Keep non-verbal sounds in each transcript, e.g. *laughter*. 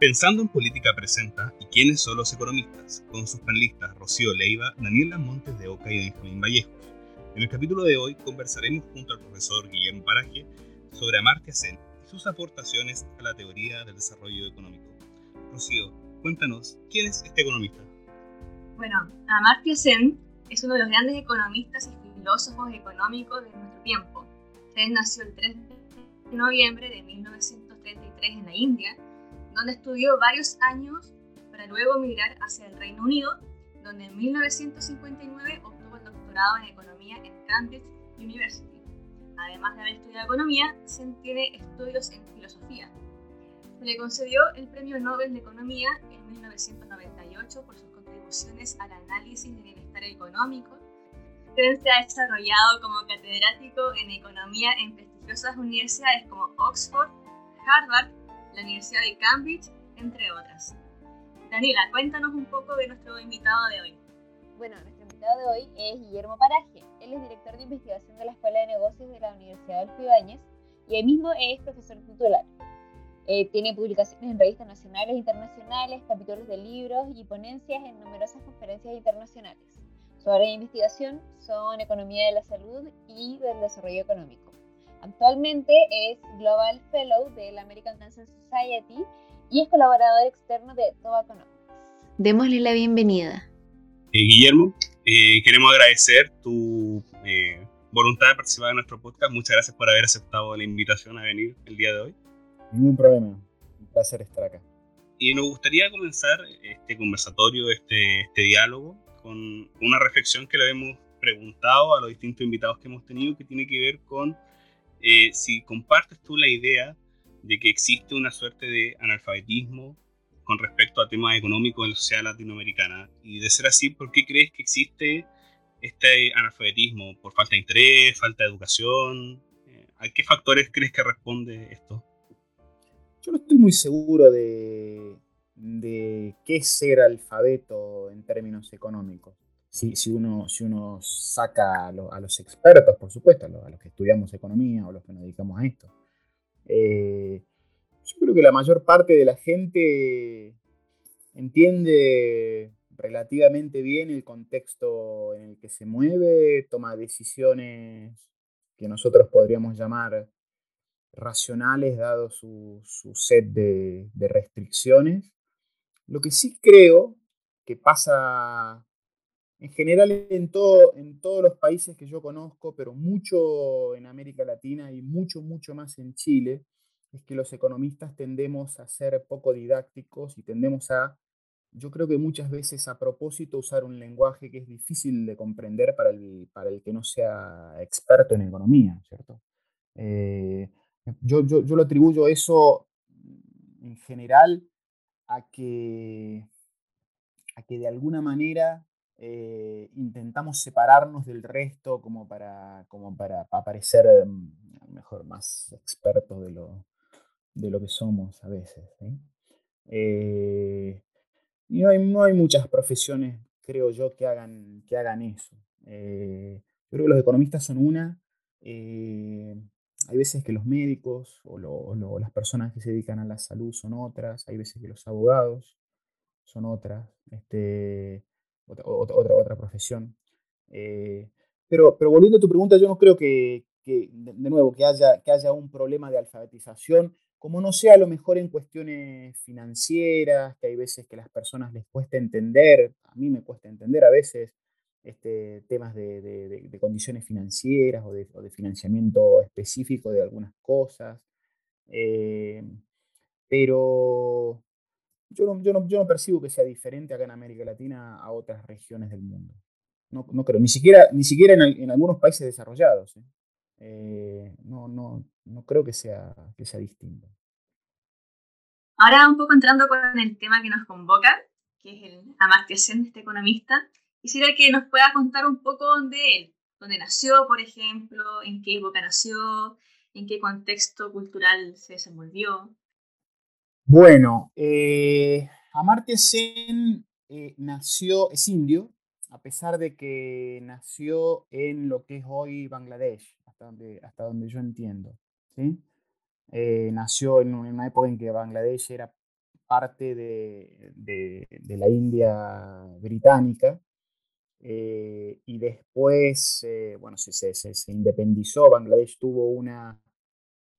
Pensando en Política Presenta y quiénes son los economistas, con sus panelistas Rocío Leiva, Daniela Montes de Oca y Benjamín Vallejos. En el capítulo de hoy conversaremos junto al profesor Guillermo Paraje sobre Amartya Sen y sus aportaciones a la teoría del desarrollo económico. Rocío, cuéntanos, ¿quién es este economista? Bueno, Amartya Sen es uno de los grandes economistas y filósofos económicos de nuestro tiempo. Sen nació el 3 de noviembre de 1933 en la India donde estudió varios años para luego emigrar hacia el Reino Unido, donde en 1959 obtuvo el doctorado en Economía en Cambridge University. Además de haber estudiado Economía, se tiene estudios en Filosofía. Se le concedió el Premio Nobel de Economía en 1998 por sus contribuciones al análisis del bienestar económico. Se ha desarrollado como catedrático en Economía en prestigiosas universidades como Oxford, Harvard la Universidad de Cambridge, entre otras. Daniela, cuéntanos un poco de nuestro invitado de hoy. Bueno, nuestro invitado de hoy es Guillermo Paraje. Él es director de investigación de la Escuela de Negocios de la Universidad del Ibáñez y él mismo es profesor titular. Eh, tiene publicaciones en revistas nacionales e internacionales, capítulos de libros y ponencias en numerosas conferencias internacionales. Su área de investigación son economía de la salud y del desarrollo económico. Actualmente es Global Fellow de la American Cancer Society y es colaborador externo de Tobaconomics. Démosle la bienvenida. Eh, Guillermo, eh, queremos agradecer tu eh, voluntad de participar en nuestro podcast. Muchas gracias por haber aceptado la invitación a venir el día de hoy. Ningún problema, un placer estar acá. Y nos gustaría comenzar este conversatorio, este, este diálogo, con una reflexión que le hemos preguntado a los distintos invitados que hemos tenido, que tiene que ver con eh, si compartes tú la idea de que existe una suerte de analfabetismo con respecto a temas económicos en la sociedad latinoamericana. Y de ser así, ¿por qué crees que existe este analfabetismo? ¿Por falta de interés, falta de educación? Eh, ¿A qué factores crees que responde esto? Yo no estoy muy seguro de, de qué es ser alfabeto en términos económicos si, si, uno, si uno saca a, los expertos, por supuesto, a los, que estudiamos economía o los que nos dedicamos a esto, eh, yo creo que la mayor parte de la gente entiende relativamente bien el contexto en el que se mueve, toma decisiones que nosotros podríamos llamar racionales dado su, set de, de restricciones. Lo que sí creo que pasa en general en, todo, en todos los países que yo conozco, pero mucho en América Latina y mucho, mucho más en Chile, es que los economistas tendemos a ser poco didácticos y tendemos a, yo creo que muchas veces a propósito, usar un lenguaje que es difícil de comprender para el, para el que no sea experto en economía, ¿cierto? Eh, yo, yo, yo lo atribuyo eso en general a que, a que de alguna manera eh, intentamos separarnos del resto como para, como para, parecer mm, mejor más expertos de lo, de lo que somos a veces. Eh, y no hay, no hay, muchas profesiones, creo yo, que hagan, que hagan eso. Eh, yo creo que los economistas son una. hay veces que los médicos o, o las personas que se dedican a la salud son otras. Hay veces que los abogados son otras. Este, otra, otra, profesión. Eh, pero, pero volviendo a tu pregunta, yo no creo que, que de, nuevo, que haya, que haya un problema de alfabetización, como no sea a lo mejor en cuestiones financieras, que hay veces que las personas les cuesta entender, a mí me cuesta entender a veces este, temas de, de, condiciones financieras o de, o de, financiamiento específico de algunas cosas. Eh, pero, yo no, yo, no, yo no, percibo que sea diferente acá en América Latina a otras regiones del mundo. No, no creo, ni siquiera, ni siquiera en, en algunos países desarrollados. ¿eh? Eh, no, no, no creo que sea, que sea distinto. Ahora un poco entrando con el tema que nos convoca, que es el amartiación de este economista, quisiera que nos pueda contar un poco dónde él, dónde nació, por ejemplo, en qué época nació, en qué contexto cultural se desenvolvió. Bueno, eh, Amartya Sen eh, nació, es indio, a pesar de que nació en lo que es hoy Bangladesh, hasta donde, hasta donde yo entiendo. ¿sí? Eh, nació en una época en que Bangladesh era parte de, la India británica. Y después, bueno, se, se, independizó, Bangladesh tuvo una,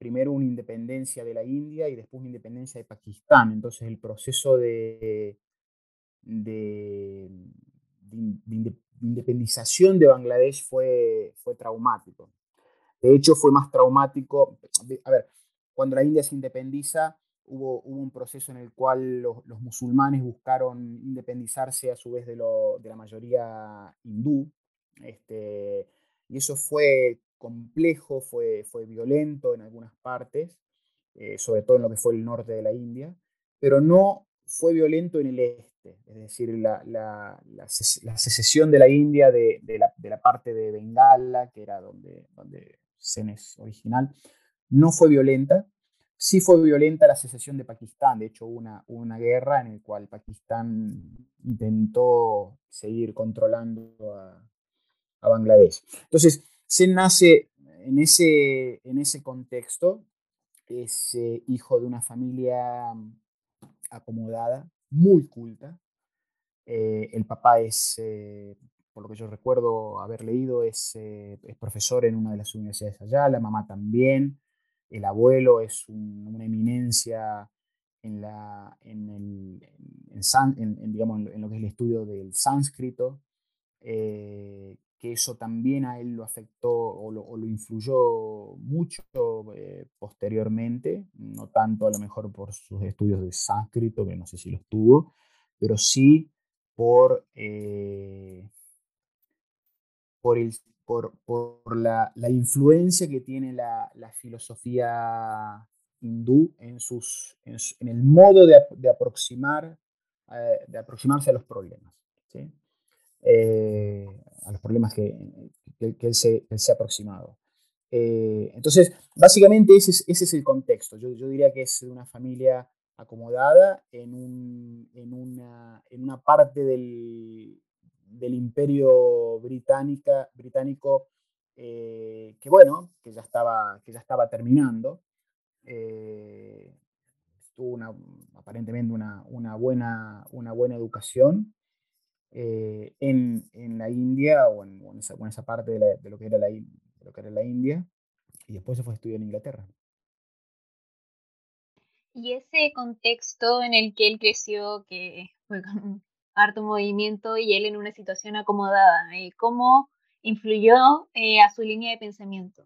primero una independencia de la India y después una independencia de Pakistán. Entonces el proceso de, de, independización de Bangladesh fue, fue traumático. De hecho, fue más traumático. A ver, cuando la India se independiza, hubo, un proceso en el cual los, musulmanes buscaron independizarse a su vez de, la mayoría hindú. Este, y eso fue complejo, fue, fue violento en algunas partes, eh, sobre todo en lo que fue el norte de la India, pero no fue violento en el este, es decir, la, la, secesión de la India de, la, parte de Bengala, que era donde, donde Zen es original, no fue violenta, sí fue violenta la secesión de Pakistán. De hecho, hubo una, una guerra en la cual Pakistán intentó seguir controlando a, Bangladesh. Entonces, se nace en ese, en ese contexto, es eh, hijo de una familia acomodada, muy culta. Eh, el papá es, eh, por lo que yo recuerdo haber leído, es, es, profesor en una de las universidades allá, la mamá también el abuelo es una eminencia en, la, en, el, en, en, lo que es el estudio del sánscrito, que eso también a él lo afectó o lo, influyó mucho eh, posteriormente, no tanto a lo mejor por sus estudios de sánscrito, que no sé si los tuvo, pero sí por, eh, por el por, la, influencia que tiene la, filosofía hindú en, sus, en, el modo de, aproximar, eh, de aproximarse a los problemas. Eh, a los problemas que, él, se, ha aproximado. Eh, entonces, básicamente ese es, el contexto. Yo, diría que es de una familia acomodada en, en, una, en una parte del, del imperio británica, británico eh, que bueno, que ya estaba, que ya estaba terminando. Tuvo aparentemente una, una, buena, una buena educación eh, en, en, la India o en, esa, esa, parte de, de, lo que era la, de lo que era la India y después se fue a estudiar en Inglaterra. Y ese contexto en el que él creció, que fue harto movimiento y él en una situación acomodada. Eh, ¿Cómo influyó eh, a su línea de pensamiento?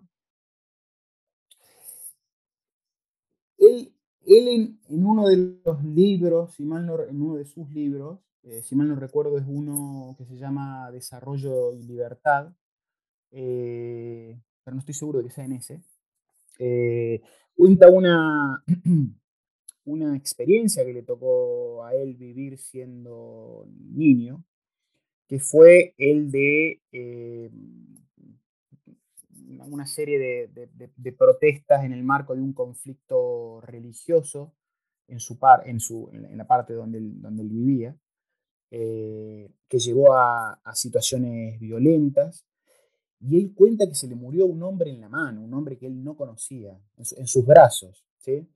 Él, él en, uno de los libros, si mal no, en uno de sus libros, eh, si mal no recuerdo, es uno que se llama Desarrollo y Libertad, pero no estoy seguro de que sea en ese, cuenta una, *clears throat* una experiencia que le tocó a él vivir siendo niño, que fue el de eh, una serie de, protestas en el marco de un conflicto religioso en, su par, en, su, en la parte donde donde él vivía, eh, que llevó a, situaciones violentas. Y él cuenta que se le murió un hombre en la mano, un hombre que él no conocía, en, sus brazos. ¿sí?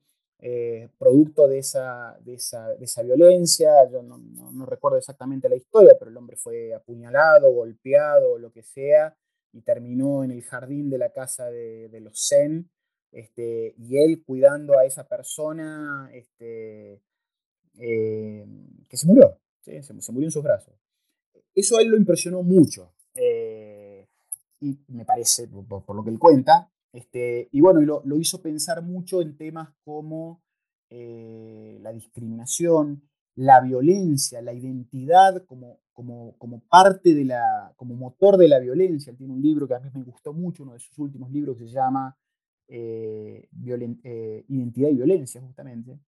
Eh, producto de esa, de esa, violencia. Yo no, recuerdo exactamente la historia, pero el hombre fue apuñalado, golpeado, lo que sea, y terminó en el jardín de la casa de, los Zen, este, y él cuidando a esa persona este, eh, que se murió, se, murió en sus brazos. Eso a él lo impresionó mucho. Eh, y me parece, por, lo que él cuenta, este, y bueno, lo, lo, hizo pensar mucho en temas como eh, la discriminación, la violencia, la identidad como, como, como, parte de la, como motor de la violencia. Él tiene un libro que a mí me gustó mucho, uno de sus últimos libros que se llama eh, Identidad y Violencia, justamente,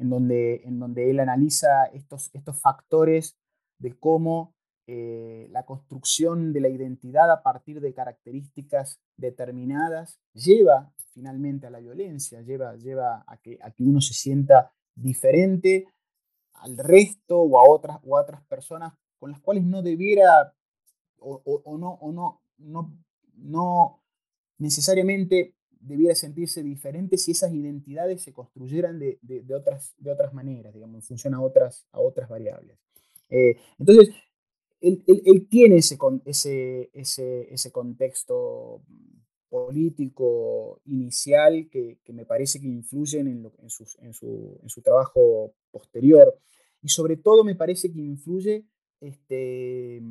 en donde, en donde él analiza estos, estos factores de cómo eh, la construcción de la identidad a partir de características determinadas lleva finalmente a la violencia, lleva, lleva a, que, a que uno se sienta diferente al resto o a otras, o otras personas con las cuales no debiera o, no, o no, no, no necesariamente debiera sentirse diferente si esas identidades se construyeran de, otras, de otras maneras, digamos, en función a otras, a otras variables. Eh, entonces, él, tiene ese, ese, ese, contexto político inicial que, me parece que influyen en, en, su, trabajo posterior. Y sobre todo me parece que influye este,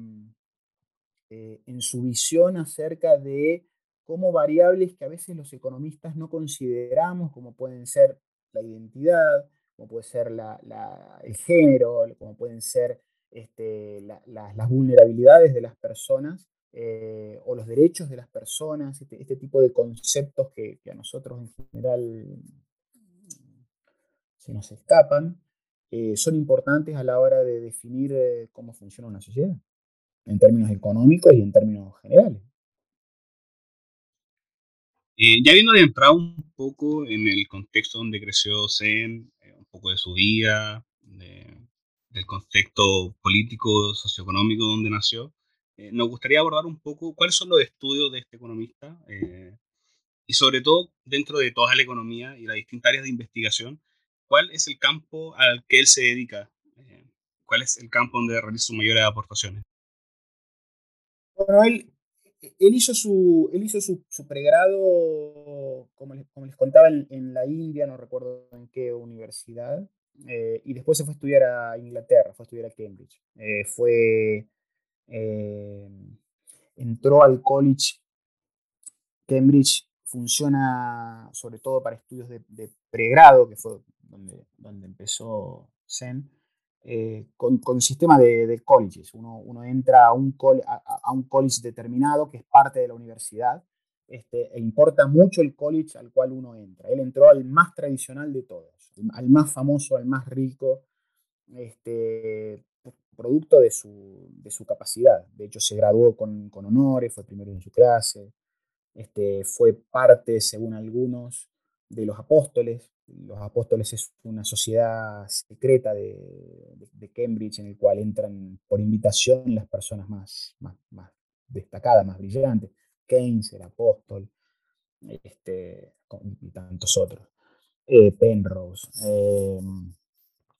eh, en su visión acerca de cómo variables que a veces los economistas no consideramos, como pueden ser la identidad, como puede ser el género, como pueden ser este, las vulnerabilidades de las personas eh, o los derechos de las personas, este, este tipo de conceptos que, a nosotros en general se nos escapan, eh, son importantes a la hora de definir eh, cómo funciona una sociedad, en términos económicos y en términos generales. Ya habiendo entrado un poco en el contexto donde creció Zen, un poco de su vida, del contexto político, socioeconómico donde nació, eh, nos gustaría abordar un poco cuáles son los estudios de este economista eh, y sobre todo dentro de toda la economía y las distintas áreas de investigación, cuál es el campo al que él se dedica, eh, cuál es el campo donde realiza sus mayores aportaciones. Bueno, él, él hizo su, él hizo su, pregrado, como les, como les contaba, en, en, la India, no recuerdo en qué universidad, y después se fue a estudiar a Inglaterra, fue a estudiar a Cambridge. fue eh, entró al college. Cambridge funciona sobre todo para estudios de, pregrado, que fue donde, donde empezó Zen, eh, con, con, sistema de, colleges. Uno, entra a un, a, un, college determinado que es parte de la universidad este, e importa mucho el college al cual uno entra. Él entró al más tradicional de todos, al más famoso, al más rico, este, producto de su, de su, capacidad. De hecho, se graduó con, con, honores, fue primero en su clase, este, fue parte, según algunos, de los apóstoles. Los apóstoles es una sociedad secreta de, de, Cambridge en el cual entran por invitación las personas más, más, más destacadas, más brillantes. Keynes, el apóstol, este, y tantos otros. Eh, Penrose. Eh,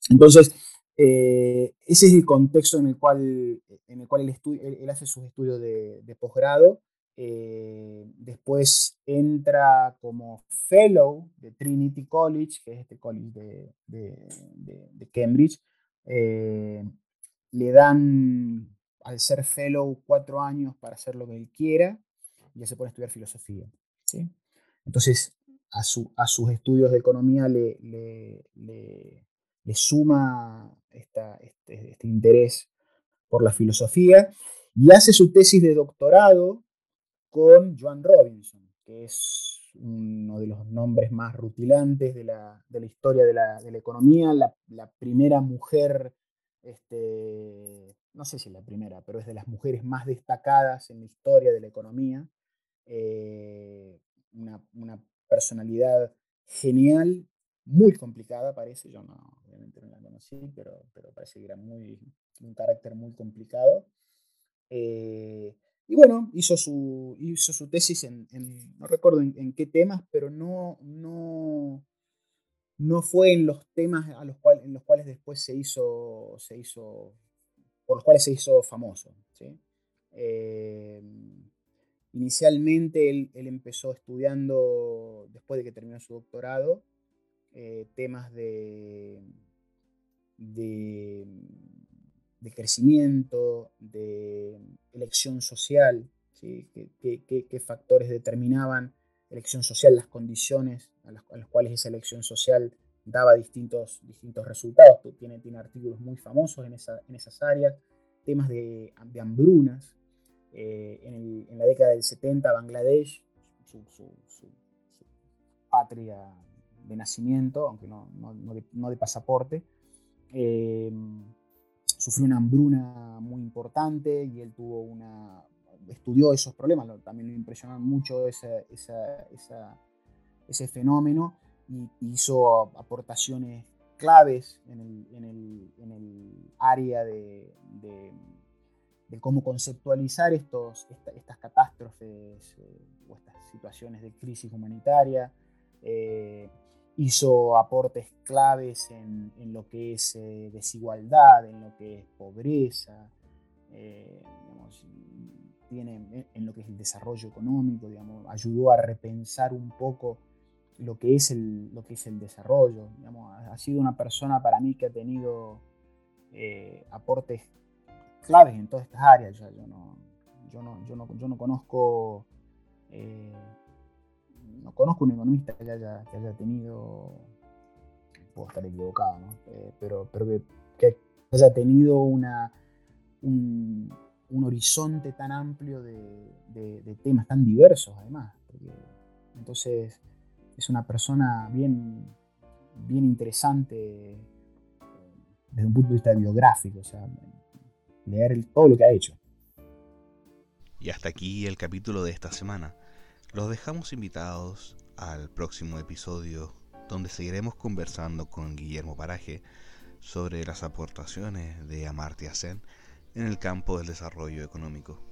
entonces, eh, ese es el contexto en el cual, en el cual él, hace sus estudios de, posgrado. Eh, después entra como fellow de Trinity College, que es este college de, Cambridge. Eh, le dan, al ser fellow, cuatro años para hacer lo que él quiera y ya se pone a estudiar filosofía. Entonces, a, a, sus estudios de economía le, le le suma este, este, interés por la filosofía y hace su tesis de doctorado con Joan Robinson, que es uno de los nombres más rutilantes de la, historia de la, economía, la, primera mujer, este, no sé si la primera, pero es de las mujeres más destacadas en la historia de la economía, eh, una, una personalidad genial muy complicada, parece. Yo no, obviamente no la conocí, pero, pero parece que era un carácter muy complicado. Eh, y bueno, hizo su, hizo su tesis en, no recuerdo en, qué temas, pero no, no, no fue en los temas a los cuales, en los cuales después se hizo, se hizo, por los cuales se hizo famoso. Eh, inicialmente él, él, empezó estudiando, después de que terminó su doctorado, eh, temas de, de, crecimiento, de elección social, ¿Qué, factores determinaban elección social, las condiciones a las, cuales esa elección social daba distintos, distintos resultados. Tiene, tiene artículos muy famosos en, esa, en esas áreas, temas de, de hambrunas. Eh, en, la década del 70, Bangladesh, su, su patria de nacimiento, aunque no, no, de, pasaporte. Eh, sufrió una hambruna muy importante y él tuvo una, estudió esos problemas, también le impresionó mucho ese, ese fenómeno y hizo aportaciones claves en el, en el, en el área de, cómo conceptualizar estos, estas catástrofes eh, o estas situaciones de crisis humanitaria. Eh, hizo aportes claves en, lo que es desigualdad, en lo que es pobreza, tiene en lo que es el desarrollo económico, digamos, ayudó a repensar un poco lo que es el, lo que es el desarrollo. ha sido una persona para mí que ha tenido eh, aportes claves en todas estas áreas. Yo, no, yo, no, yo, no, yo no conozco eh, no conozco un economista que haya, que haya tenido, puedo estar equivocado, ¿no? Eh, pero, pero que, haya tenido una, un, un horizonte tan amplio de, de, temas tan diversos además. entonces es una persona bien, bien interesante eh, desde un punto de vista biográfico, o sea, leer todo lo que ha hecho. Y hasta aquí el capítulo de esta semana. Los dejamos invitados al próximo episodio donde seguiremos conversando con Guillermo Paraje sobre las aportaciones de Amartya Sen en el campo del desarrollo económico.